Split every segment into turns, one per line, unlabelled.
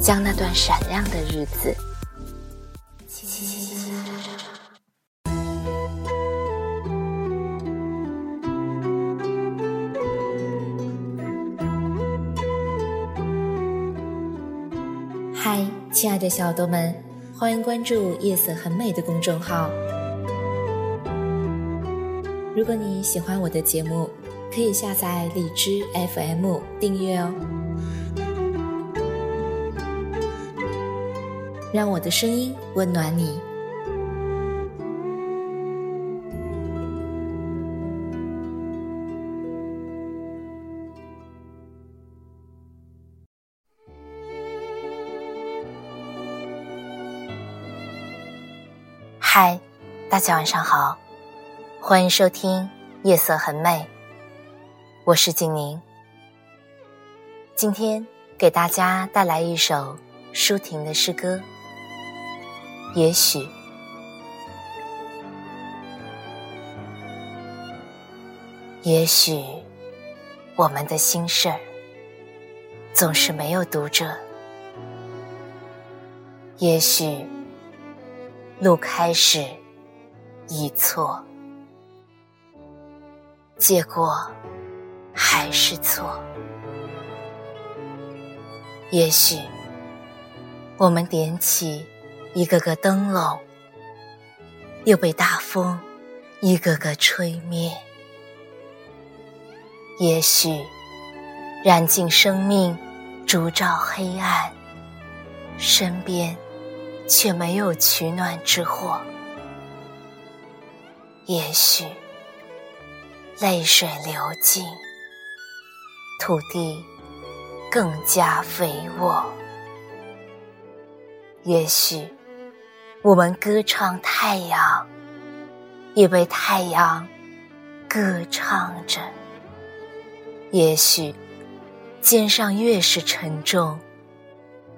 将那段闪亮的日子。嗨，亲爱的小豆们，欢迎关注“夜色很美”的公众号。如果你喜欢我的节目，可以下载荔枝 FM 订阅哦。让我的声音温暖你。嗨，大家晚上好，欢迎收听《夜色很美》，我是静宁。今天给大家带来一首舒婷的诗歌。也许，也许，我们的心事儿总是没有读者。也许，路开始已错，结果还是错。也许，我们点起。一个个灯笼，又被大风一个个吹灭。也许燃尽生命，烛照黑暗，身边却没有取暖之火。也许泪水流尽，土地更加肥沃。也许。我们歌唱太阳，也被太阳歌唱着。也许肩上越是沉重，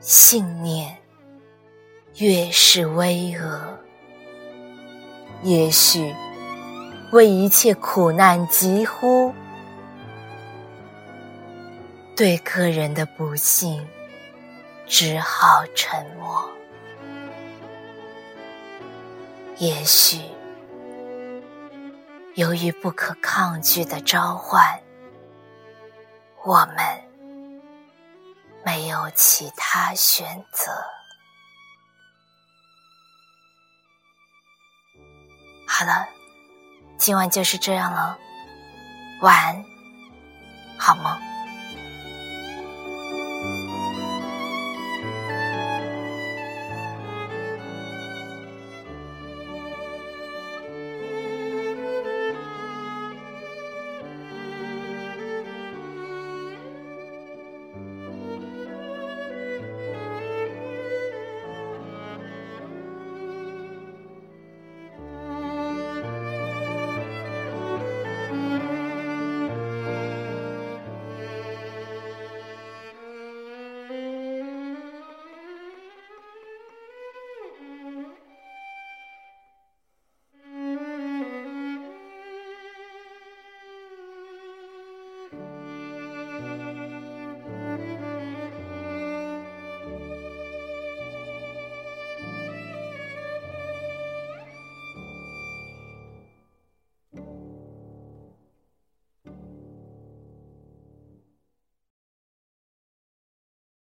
信念越是巍峨。也许为一切苦难疾呼，对个人的不幸只好沉默。也许，由于不可抗拒的召唤，我们没有其他选择。好了，今晚就是这样了，晚安，好梦。